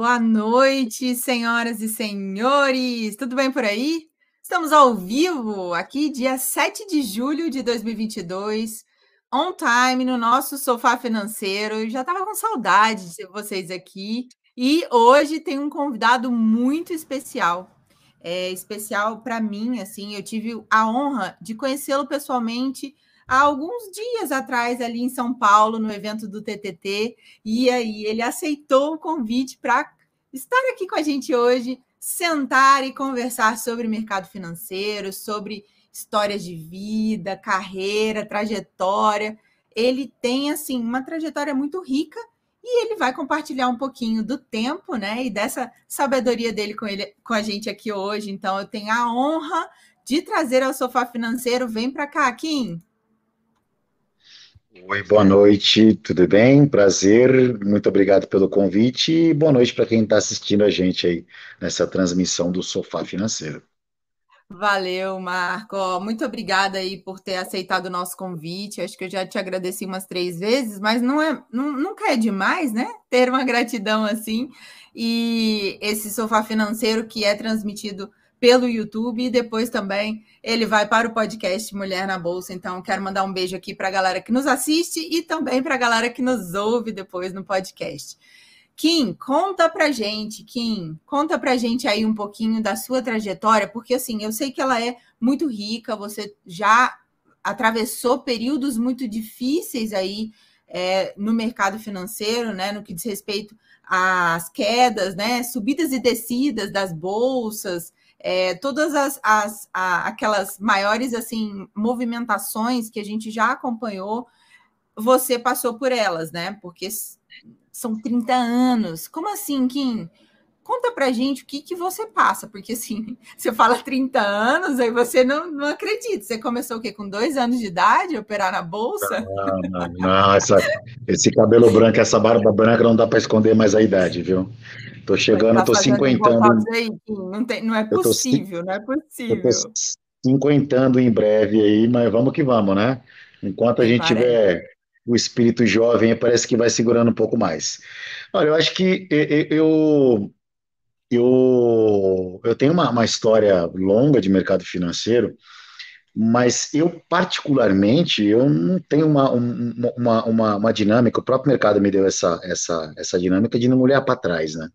Boa noite, senhoras e senhores. Tudo bem por aí? Estamos ao vivo aqui, dia 7 de julho de 2022, on time, no nosso sofá financeiro. Já estava com saudade de vocês aqui. E hoje tem um convidado muito especial. É especial para mim, assim, eu tive a honra de conhecê-lo pessoalmente há alguns dias atrás ali em São Paulo, no evento do TTT, e aí ele aceitou o convite para estar aqui com a gente hoje, sentar e conversar sobre mercado financeiro, sobre histórias de vida, carreira, trajetória. Ele tem assim uma trajetória muito rica e ele vai compartilhar um pouquinho do tempo, né, e dessa sabedoria dele com ele com a gente aqui hoje. Então eu tenho a honra de trazer ao sofá financeiro. Vem para cá, Kim. Oi, boa noite, tudo bem? Prazer, muito obrigado pelo convite e boa noite para quem está assistindo a gente aí nessa transmissão do Sofá Financeiro. Valeu, Marco. Muito obrigada aí por ter aceitado o nosso convite. Acho que eu já te agradeci umas três vezes, mas não é, nunca é demais, né? Ter uma gratidão assim. E esse sofá financeiro que é transmitido pelo YouTube e depois também ele vai para o podcast Mulher na Bolsa. Então, quero mandar um beijo aqui para a galera que nos assiste e também para a galera que nos ouve depois no podcast. Kim, conta pra gente, Kim, conta pra gente aí um pouquinho da sua trajetória, porque assim, eu sei que ela é muito rica, você já atravessou períodos muito difíceis aí é, no mercado financeiro, né, no que diz respeito às quedas, né, subidas e descidas das bolsas, é, todas as, as a, aquelas maiores assim movimentações que a gente já acompanhou, você passou por elas, né? Porque são 30 anos. Como assim, Kim? Conta pra gente o que, que você passa, porque assim, você fala 30 anos, aí você não, não acredita. Você começou o quê? Com dois anos de idade, operar na bolsa? Não, não, não essa, esse cabelo branco, essa barba branca não dá para esconder mais a idade, viu? Tô chegando, tá tô cinquentando. Não, tem, não é possível, tô, não é possível. Eu tô cinquentando em breve aí, mas vamos que vamos, né? Enquanto a gente parece. tiver o espírito jovem, parece que vai segurando um pouco mais. Olha, eu acho que eu, eu, eu tenho uma, uma história longa de mercado financeiro, mas eu particularmente eu não tenho uma, uma, uma, uma, dinâmica, o próprio mercado me deu essa, essa, essa dinâmica de não olhar para trás, né?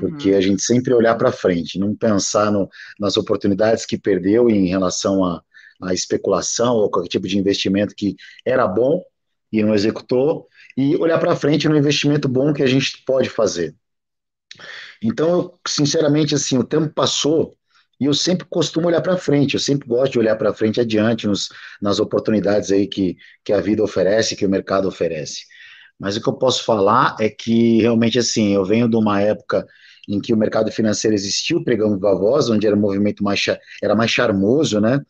Porque uhum. a gente sempre olhar para frente, não pensar no, nas oportunidades que perdeu em relação à, à especulação ou qualquer tipo de investimento que era bom e não executou, e olhar para frente no investimento bom que a gente pode fazer. Então, eu, sinceramente, assim, o tempo passou e eu sempre costumo olhar para frente, eu sempre gosto de olhar para frente adiante nos, nas oportunidades aí que, que a vida oferece, que o mercado oferece. Mas o que eu posso falar é que realmente assim, eu venho de uma época em que o mercado financeiro existiu, viva voz, onde era um movimento mais era mais charmoso, né?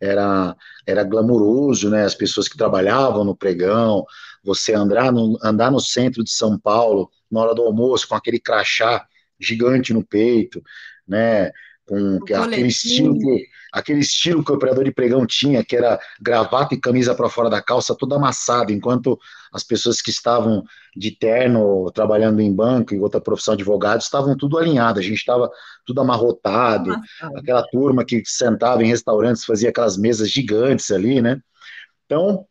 Era era glamuroso, né? As pessoas que trabalhavam no pregão, você andar no, andar no centro de São Paulo na hora do almoço com aquele crachá gigante no peito, né? Com aquele estilo que aquele estilo que o operador de pregão tinha, que era gravata e camisa para fora da calça, toda amassada, enquanto as pessoas que estavam de terno, trabalhando em banco e outra profissão de advogado, estavam tudo alinhado, a gente estava tudo amarrotado, aquela turma que sentava em restaurantes, fazia aquelas mesas gigantes ali, né? Então,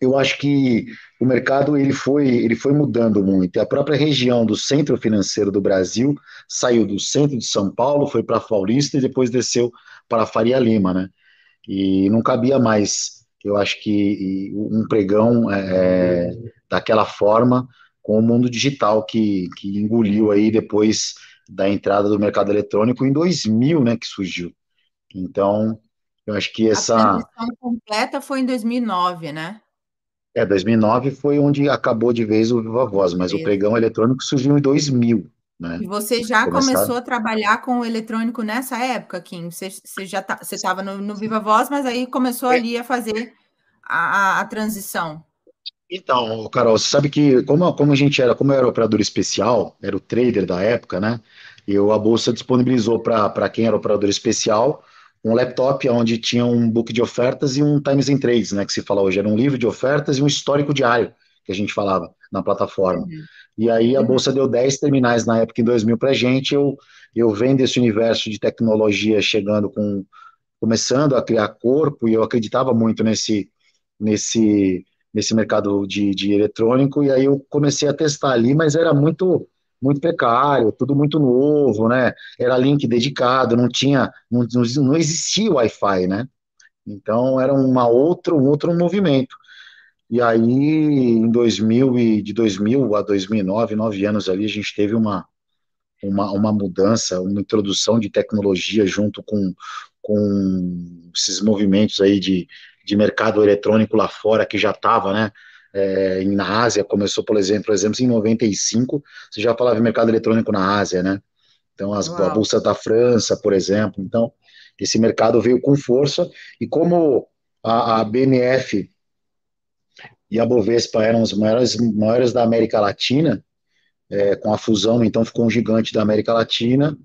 eu acho que o mercado ele foi, ele foi mudando muito. A própria região do centro financeiro do Brasil saiu do centro de São Paulo, foi para Paulista e depois desceu para Faria Lima, né? E não cabia mais, eu acho que um pregão é, é, daquela forma com o mundo digital que, que engoliu aí depois da entrada do mercado eletrônico em 2000, né, que surgiu. Então, eu acho que essa... A transição completa foi em 2009, né? É, 2009 foi onde acabou de vez o Viva Voz, mas o pregão eletrônico surgiu em 2000. Né? E você já Começaram... começou a trabalhar com o eletrônico nessa época, Kim? Você, você já tá, você estava no, no, Viva Voz, mas aí começou é. ali a fazer a, a, a, transição. Então, Carol, você sabe que como, como a gente era, como eu era operador especial, era o trader da época, né? Eu, a Bolsa disponibilizou para quem era operador especial um laptop onde tinha um book de ofertas e um Times in Trades, né? Que se fala hoje, era um livro de ofertas e um histórico diário, que a gente falava na plataforma. Uhum. E aí a bolsa deu 10 terminais na época em 2000 para gente. Eu eu vendo esse universo de tecnologia chegando com começando a criar corpo e eu acreditava muito nesse nesse nesse mercado de, de eletrônico e aí eu comecei a testar ali, mas era muito muito precário, tudo muito novo, né? Era link dedicado, não tinha, não, não existia Wi-Fi, né? Então era uma outra, um outro movimento. E aí, em 2000 e de 2000 a 2009, nove anos ali, a gente teve uma, uma, uma mudança, uma introdução de tecnologia junto com, com esses movimentos aí de, de mercado eletrônico lá fora, que já estava, né, é, na Ásia, começou, por exemplo, por exemplo, em 95, você já falava em mercado eletrônico na Ásia, né, então as, a Bolsa da França, por exemplo, então esse mercado veio com força, e como a, a BMF e a Bovespa eram os maiores, maiores da América Latina, é, com a fusão, então ficou um gigante da América Latina,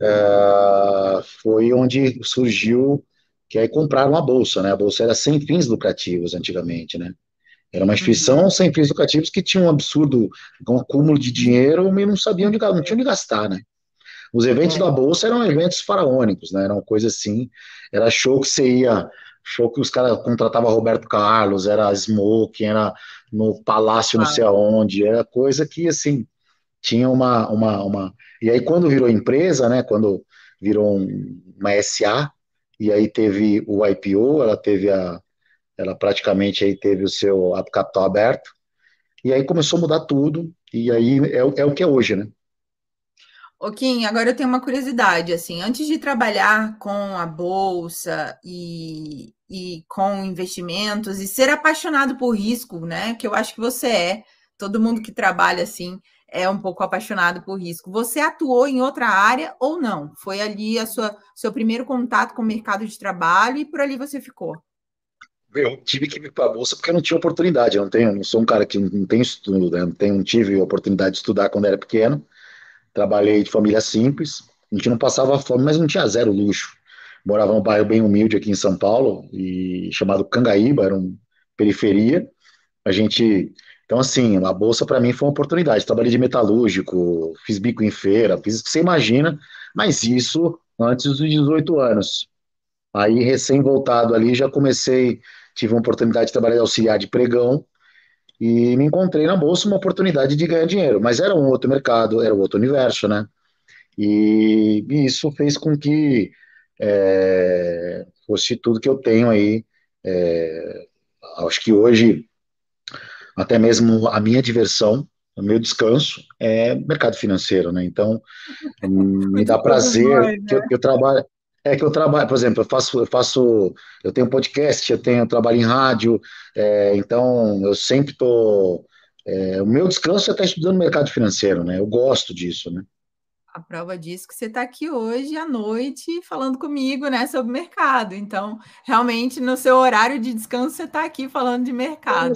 é, foi onde surgiu, que aí compraram a Bolsa, né? A Bolsa era sem fins lucrativos antigamente, né? Era uma instituição uhum. sem fins lucrativos que tinha um absurdo, um acúmulo de dinheiro e não sabiam onde, não tinham onde gastar, né? Os eventos é. da Bolsa eram eventos faraônicos, né? Eram coisas assim, era show que você ia show que os caras contratavam Roberto Carlos, era Smoke, era no Palácio não sei aonde, era coisa que, assim, tinha uma, uma, uma... E aí, quando virou empresa, né, quando virou um, uma SA, e aí teve o IPO, ela teve a... Ela praticamente aí teve o seu capital aberto, e aí começou a mudar tudo, e aí é, é o que é hoje, né? Ô Kim, agora eu tenho uma curiosidade, assim, antes de trabalhar com a bolsa e, e com investimentos e ser apaixonado por risco, né? Que eu acho que você é, todo mundo que trabalha assim é um pouco apaixonado por risco. Você atuou em outra área ou não? Foi ali a sua seu primeiro contato com o mercado de trabalho e por ali você ficou? Eu tive que ir para a bolsa porque eu não tinha oportunidade. Eu não tenho, não sou um cara que não tem estudo, né? não, tenho, não tive oportunidade de estudar quando era pequeno. Trabalhei de família simples, a gente não passava fome, mas não tinha zero luxo. Morava num bairro bem humilde aqui em São Paulo, e chamado Cangaíba, era uma periferia. A gente. Então, assim, a bolsa para mim foi uma oportunidade. Trabalhei de metalúrgico, fiz bico em feira, fiz o que você imagina, mas isso antes dos 18 anos. Aí, recém-voltado ali, já comecei, tive uma oportunidade de trabalhar de auxiliar de pregão, e me encontrei na bolsa uma oportunidade de ganhar dinheiro, mas era um outro mercado, era um outro universo, né? E, e isso fez com que é, fosse tudo que eu tenho aí. É, acho que hoje, até mesmo a minha diversão, o meu descanso é mercado financeiro, né? Então, me dá prazer mais, né? que eu, eu trabalho. É que eu trabalho, por exemplo, eu faço, eu faço, eu tenho podcast, eu tenho eu trabalho em rádio, é, então eu sempre tô. É, o meu descanso é estar estudando mercado financeiro, né? Eu gosto disso, né? A prova disso que você está aqui hoje à noite falando comigo, né, sobre mercado. Então, realmente, no seu horário de descanso, você está aqui falando de mercado.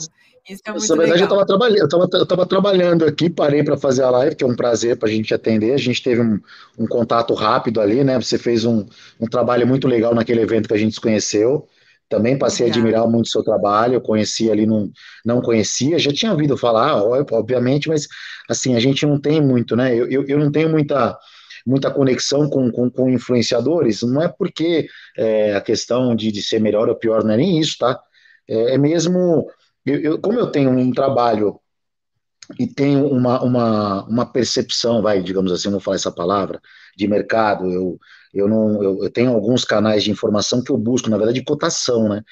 Isso é muito Na verdade, legal. eu estava trabalhando, eu tava trabalhando aqui, parei para fazer a live, que é um prazer para a gente atender. A gente teve um, um, contato rápido ali, né? Você fez um, um, trabalho muito legal naquele evento que a gente se conheceu. Também passei Obrigada. a admirar muito o seu trabalho. Eu conheci ali, não, não conhecia, já tinha ouvido falar, obviamente, mas assim, a gente não tem muito, né? Eu, eu, eu não tenho muita muita conexão com, com, com influenciadores, não é porque é, a questão de, de ser melhor ou pior não é nem isso, tá? É, é mesmo eu, eu, como eu tenho um trabalho e tenho uma, uma, uma percepção, vai, digamos assim, vamos falar essa palavra, de mercado, eu, eu não eu, eu, tenho alguns canais de informação que eu busco, na verdade, de cotação, né?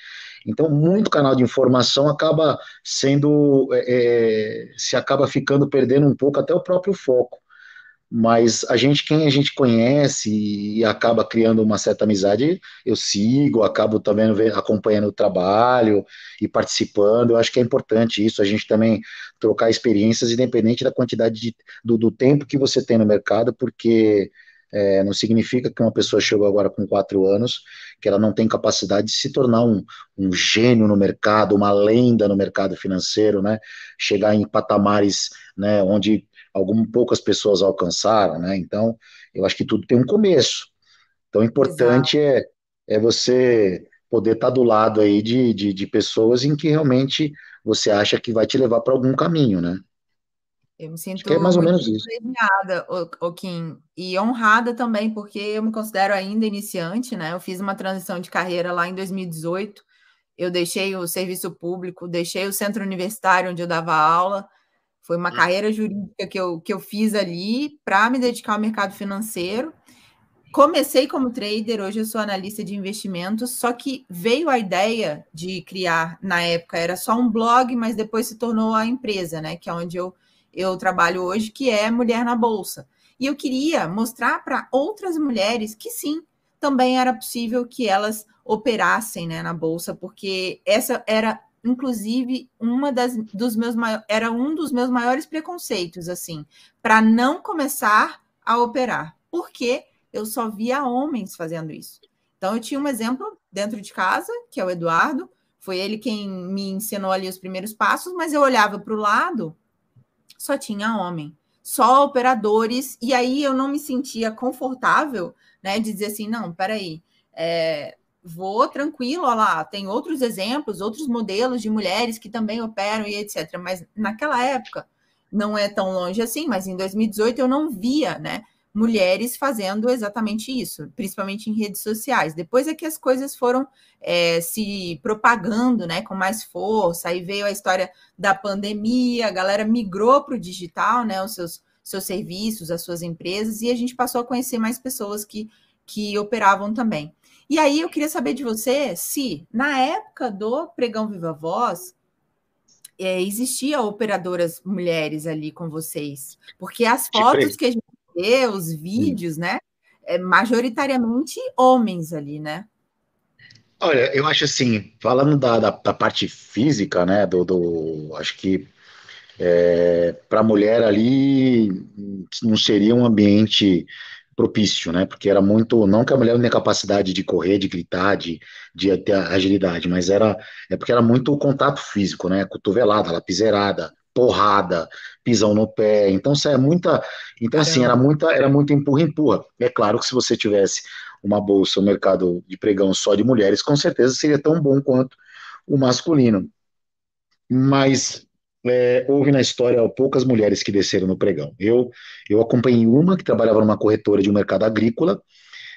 Então, muito canal de informação acaba sendo, é, é se acaba ficando perdendo um pouco até o próprio foco mas a gente, quem a gente conhece e acaba criando uma certa amizade, eu sigo, acabo também acompanhando o trabalho e participando, eu acho que é importante isso, a gente também trocar experiências, independente da quantidade de, do, do tempo que você tem no mercado, porque é, não significa que uma pessoa chegou agora com quatro anos, que ela não tem capacidade de se tornar um, um gênio no mercado, uma lenda no mercado financeiro, né? Chegar em patamares né, onde algumas poucas pessoas alcançaram, né? Então, eu acho que tudo tem um começo. Então, o importante é, é você poder estar do lado aí de, de, de pessoas em que realmente você acha que vai te levar para algum caminho, né? Eu me sinto é mais ou menos isso. premiada, o Kim, e honrada também, porque eu me considero ainda iniciante, né? Eu fiz uma transição de carreira lá em 2018. Eu deixei o serviço público, deixei o centro universitário onde eu dava aula. Foi uma hum. carreira jurídica que eu, que eu fiz ali para me dedicar ao mercado financeiro. Comecei como trader, hoje eu sou analista de investimentos, só que veio a ideia de criar, na época era só um blog, mas depois se tornou a empresa, né? Que é onde eu eu trabalho hoje, que é Mulher na Bolsa. E eu queria mostrar para outras mulheres que sim, também era possível que elas operassem né, na bolsa, porque essa era inclusive uma das dos meus era um dos meus maiores preconceitos assim, para não começar a operar, porque eu só via homens fazendo isso. Então eu tinha um exemplo dentro de casa, que é o Eduardo, foi ele quem me ensinou ali os primeiros passos, mas eu olhava para o lado só tinha homem, só operadores, e aí eu não me sentia confortável, né, de dizer assim, não, peraí, é, vou tranquilo, olha lá, tem outros exemplos, outros modelos de mulheres que também operam e etc. Mas naquela época, não é tão longe assim, mas em 2018 eu não via, né, mulheres fazendo exatamente isso, principalmente em redes sociais. Depois é que as coisas foram é, se propagando né, com mais força, aí veio a história da pandemia, a galera migrou para o digital, né, os seus, seus serviços, as suas empresas, e a gente passou a conhecer mais pessoas que, que operavam também. E aí eu queria saber de você se, na época do Pregão Viva Voz, é, existia operadoras mulheres ali com vocês, porque as fotos que a gente vê, os vídeos, Sim. né? É majoritariamente homens ali, né? Olha, eu acho assim, falando da, da, da parte física, né? Do, do acho que é, para a mulher ali não seria um ambiente propício, né? Porque era muito, não que a mulher não tenha capacidade de correr, de gritar, de, de ter agilidade, mas era é porque era muito contato físico, né? Cotovelada, lapiseirada, porrada, pisão no pé. Então, isso é muita. Então, assim, era muita, era muito empurra-empurra. É claro que se você tivesse uma bolsa, um mercado de pregão só de mulheres, com certeza seria tão bom quanto o masculino. Mas é, houve na história poucas mulheres que desceram no pregão. Eu, eu acompanhei uma que trabalhava numa corretora de um mercado agrícola,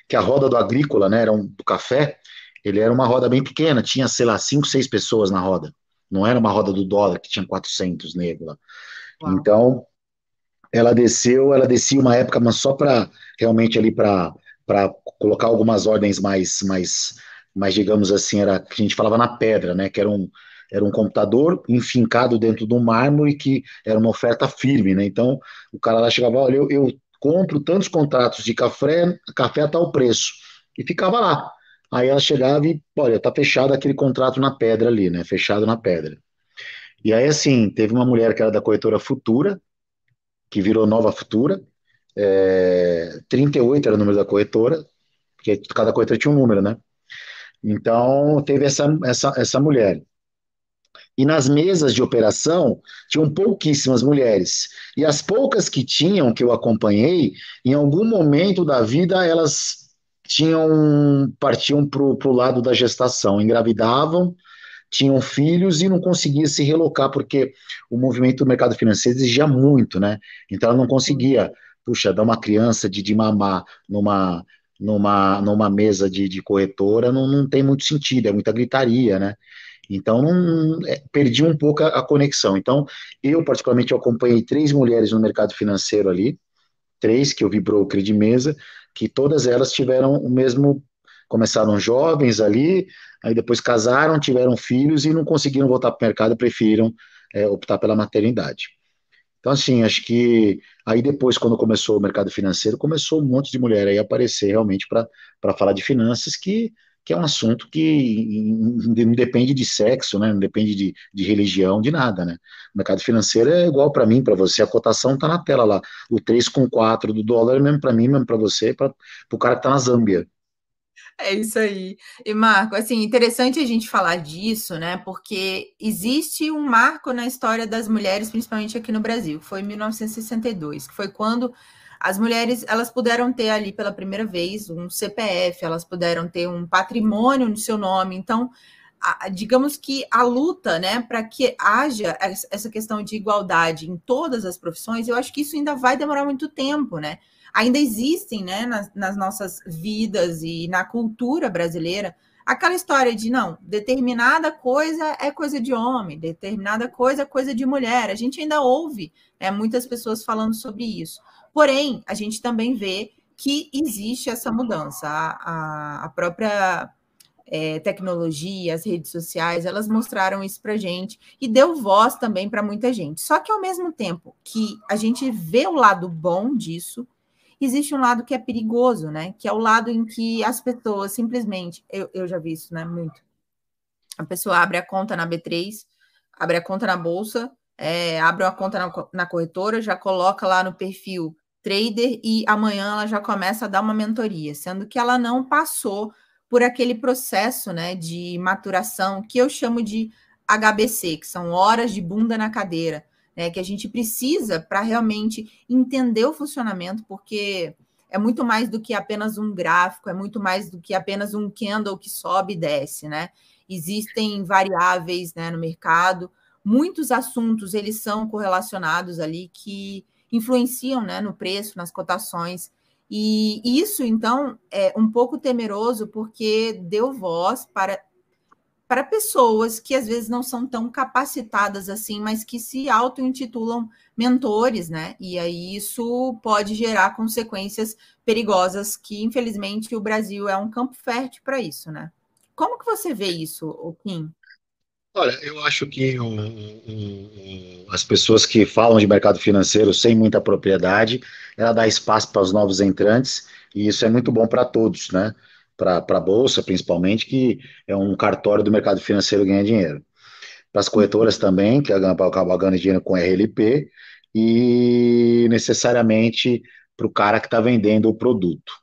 que a roda do agrícola, né, era um, do café, ele era uma roda bem pequena, tinha, sei lá, cinco, seis pessoas na roda. Não era uma roda do dólar que tinha 400 negros lá. Uau. Então, ela desceu, ela descia uma época, mas só para realmente ali para colocar algumas ordens mais, mais, mais, digamos assim, era que a gente falava na pedra, né? Que era um, era um computador enfincado dentro do mármore que era uma oferta firme, né? Então, o cara lá chegava, olha, eu, eu compro tantos contratos de café, café a tal preço. E ficava lá. Aí ela chegava e, olha, tá fechado aquele contrato na pedra ali, né? Fechado na pedra. E aí, assim, teve uma mulher que era da corretora Futura, que virou Nova Futura, é, 38 era o número da corretora, porque cada corretora tinha um número, né? Então, teve essa, essa, essa mulher. E nas mesas de operação, tinham pouquíssimas mulheres. E as poucas que tinham, que eu acompanhei, em algum momento da vida, elas tinham partiam para o lado da gestação, engravidavam, tinham filhos e não conseguia se relocar porque o movimento do mercado financeiro exigia muito, né? Então ela não conseguia, puxa, dar uma criança de, de mamar numa numa, numa mesa de, de corretora não, não tem muito sentido, é muita gritaria, né? Então, não, é, perdi um pouco a, a, conexão. Então, eu, particularmente, eu acompanhei três mulheres no mercado financeiro ali, três que eu vi broker de mesa, que todas elas tiveram o mesmo, começaram jovens ali, aí depois casaram, tiveram filhos e não conseguiram voltar para o mercado, preferiram é, optar pela maternidade. Então, assim, acho que aí depois, quando começou o mercado financeiro, começou um monte de mulher aí aparecer realmente para falar de finanças, que que é um assunto que não depende de sexo, né? não depende de, de religião, de nada. Né? O mercado financeiro é igual para mim, para você, a cotação está na tela lá. O 3 com 4 do dólar é mesmo para mim, mesmo para você, para o cara que está na Zâmbia. É isso aí. E Marco, assim, interessante a gente falar disso, né? Porque existe um marco na história das mulheres, principalmente aqui no Brasil, foi em 1962, que foi quando as mulheres elas puderam ter ali pela primeira vez um CPF, elas puderam ter um patrimônio no seu nome. Então, a, digamos que a luta, né, para que haja essa questão de igualdade em todas as profissões, eu acho que isso ainda vai demorar muito tempo, né? Ainda existem, né, nas, nas nossas vidas e na cultura brasileira, aquela história de não, determinada coisa é coisa de homem, determinada coisa é coisa de mulher. A gente ainda ouve né, muitas pessoas falando sobre isso. Porém, a gente também vê que existe essa mudança. A, a, a própria é, tecnologia, as redes sociais, elas mostraram isso para gente e deu voz também para muita gente. Só que ao mesmo tempo que a gente vê o lado bom disso, existe um lado que é perigoso, né? Que é o lado em que as pessoas simplesmente, eu, eu já vi isso, né? Muito. A pessoa abre a conta na B3, abre a conta na bolsa, é, abre uma conta na, na corretora, já coloca lá no perfil trader e amanhã ela já começa a dar uma mentoria, sendo que ela não passou por aquele processo né, de maturação que eu chamo de HBC, que são horas de bunda na cadeira, né, que a gente precisa para realmente entender o funcionamento, porque é muito mais do que apenas um gráfico, é muito mais do que apenas um candle que sobe e desce, né? Existem variáveis né, no mercado, muitos assuntos eles são correlacionados ali que influenciam né, no preço, nas cotações. E isso, então, é um pouco temeroso porque deu voz para, para pessoas que às vezes não são tão capacitadas assim, mas que se auto-intitulam mentores, né? E aí isso pode gerar consequências perigosas que, infelizmente, o Brasil é um campo fértil para isso, né? Como que você vê isso, Kim? Olha, eu acho que o, o, as pessoas que falam de mercado financeiro sem muita propriedade, ela dá espaço para os novos entrantes, e isso é muito bom para todos, né? Para a Bolsa, principalmente, que é um cartório do mercado financeiro ganhar dinheiro. Para as corretoras também, que acabam ganhando dinheiro com RLP, e necessariamente para o cara que está vendendo o produto.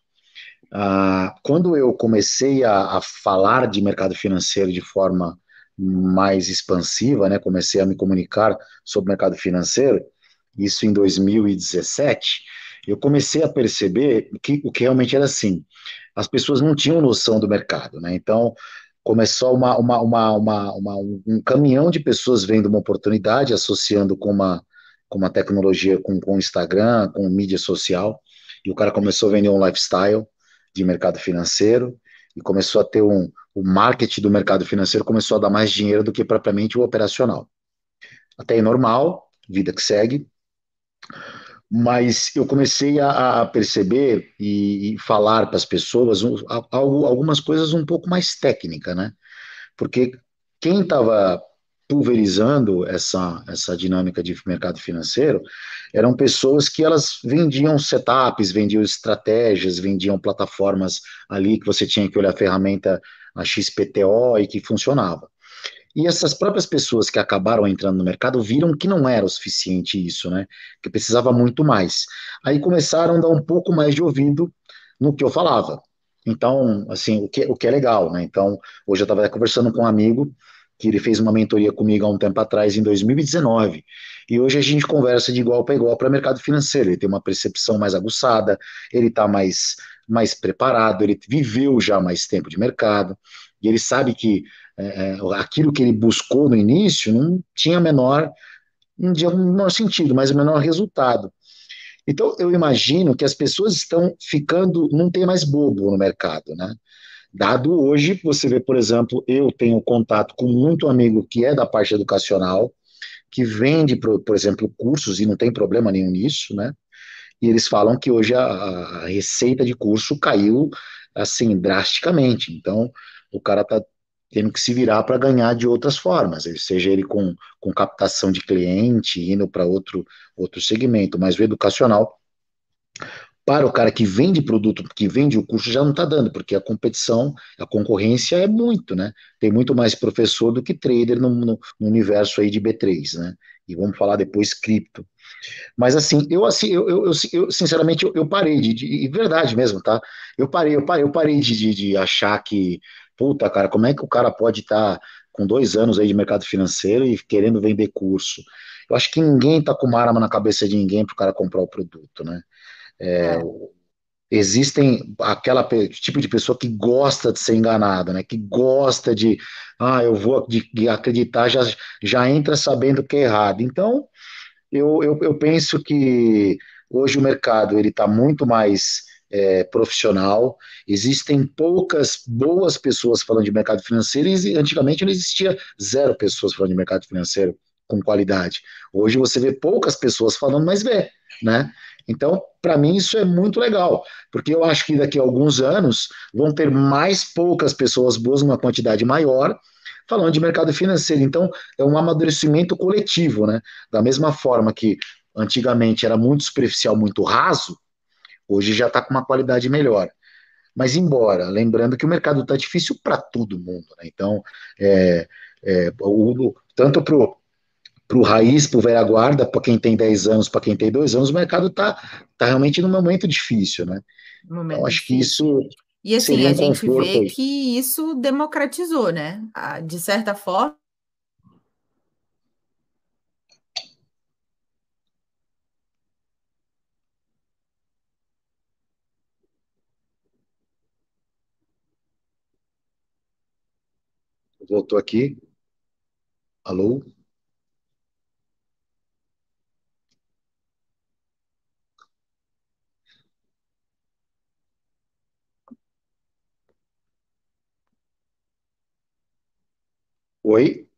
Ah, quando eu comecei a, a falar de mercado financeiro de forma mais expansiva, né? Comecei a me comunicar sobre o mercado financeiro, isso em 2017. Eu comecei a perceber que o que realmente era assim, as pessoas não tinham noção do mercado, né? Então começou uma, uma, uma, uma, uma um caminhão de pessoas vendo uma oportunidade, associando com uma, com uma tecnologia, com, com Instagram, com mídia social, e o cara começou a vender um lifestyle de mercado financeiro, e começou a ter um, o marketing do mercado financeiro começou a dar mais dinheiro do que propriamente o operacional. Até aí normal, vida que segue, mas eu comecei a, a perceber e, e falar para as pessoas um, algumas coisas um pouco mais técnicas, né? Porque quem estava pulverizando essa, essa dinâmica de mercado financeiro eram pessoas que elas vendiam setups, vendiam estratégias, vendiam plataformas ali que você tinha que olhar a ferramenta a XPTO e que funcionava. E essas próprias pessoas que acabaram entrando no mercado viram que não era o suficiente isso, né? Que precisava muito mais. Aí começaram a dar um pouco mais de ouvido no que eu falava. Então, assim, o que, o que é legal, né? Então, hoje eu estava conversando com um amigo que ele fez uma mentoria comigo há um tempo atrás, em 2019. E hoje a gente conversa de igual para igual para mercado financeiro. Ele tem uma percepção mais aguçada, ele está mais, mais preparado, ele viveu já mais tempo de mercado, e ele sabe que é, é aquilo que ele buscou no início não tinha menor, não tinha menor sentido, mas o menor resultado. Então, eu imagino que as pessoas estão ficando, não tem mais bobo no mercado, né? Dado hoje, você vê, por exemplo, eu tenho contato com muito amigo que é da parte educacional, que vende, por, por exemplo, cursos e não tem problema nenhum nisso, né? E eles falam que hoje a, a receita de curso caiu assim drasticamente. Então, o cara está tendo que se virar para ganhar de outras formas, seja ele com, com captação de cliente, indo para outro, outro segmento, mas o educacional para o cara que vende produto, que vende o curso, já não está dando, porque a competição, a concorrência é muito, né? Tem muito mais professor do que trader no, no, no universo aí de B3, né? E vamos falar depois cripto. Mas assim, eu assim, eu, eu, eu, eu sinceramente eu, eu, parei de, de, verdade mesmo, tá? Eu parei, eu parei, eu parei de, de, de achar que, puta, cara, como é que o cara pode estar tá com dois anos aí de mercado financeiro e querendo vender curso? Eu acho que ninguém tá com uma arma na cabeça de ninguém para o cara comprar o produto, né? É, é. existem aquela tipo de pessoa que gosta de ser enganada, né? Que gosta de, ah, eu vou de, acreditar, já, já entra sabendo que é errado. Então, eu, eu, eu penso que hoje o mercado ele está muito mais é, profissional. Existem poucas boas pessoas falando de mercado financeiro e antigamente não existia zero pessoas falando de mercado financeiro com qualidade. Hoje você vê poucas pessoas falando, mas vê, né? Então, para mim, isso é muito legal, porque eu acho que daqui a alguns anos vão ter mais poucas pessoas boas, numa quantidade maior, falando de mercado financeiro. Então, é um amadurecimento coletivo, né? Da mesma forma que antigamente era muito superficial, muito raso, hoje já está com uma qualidade melhor. Mas, embora, lembrando que o mercado está difícil para todo mundo, né? Então, é, é, o, tanto para para o raiz, para o velha guarda, para quem tem 10 anos, para quem tem 2 anos, o mercado está tá realmente num momento difícil, né? Momento então, acho que isso. E assim, a gente vê que isso democratizou, né? De certa forma. Voltou aqui. Alô? Oi?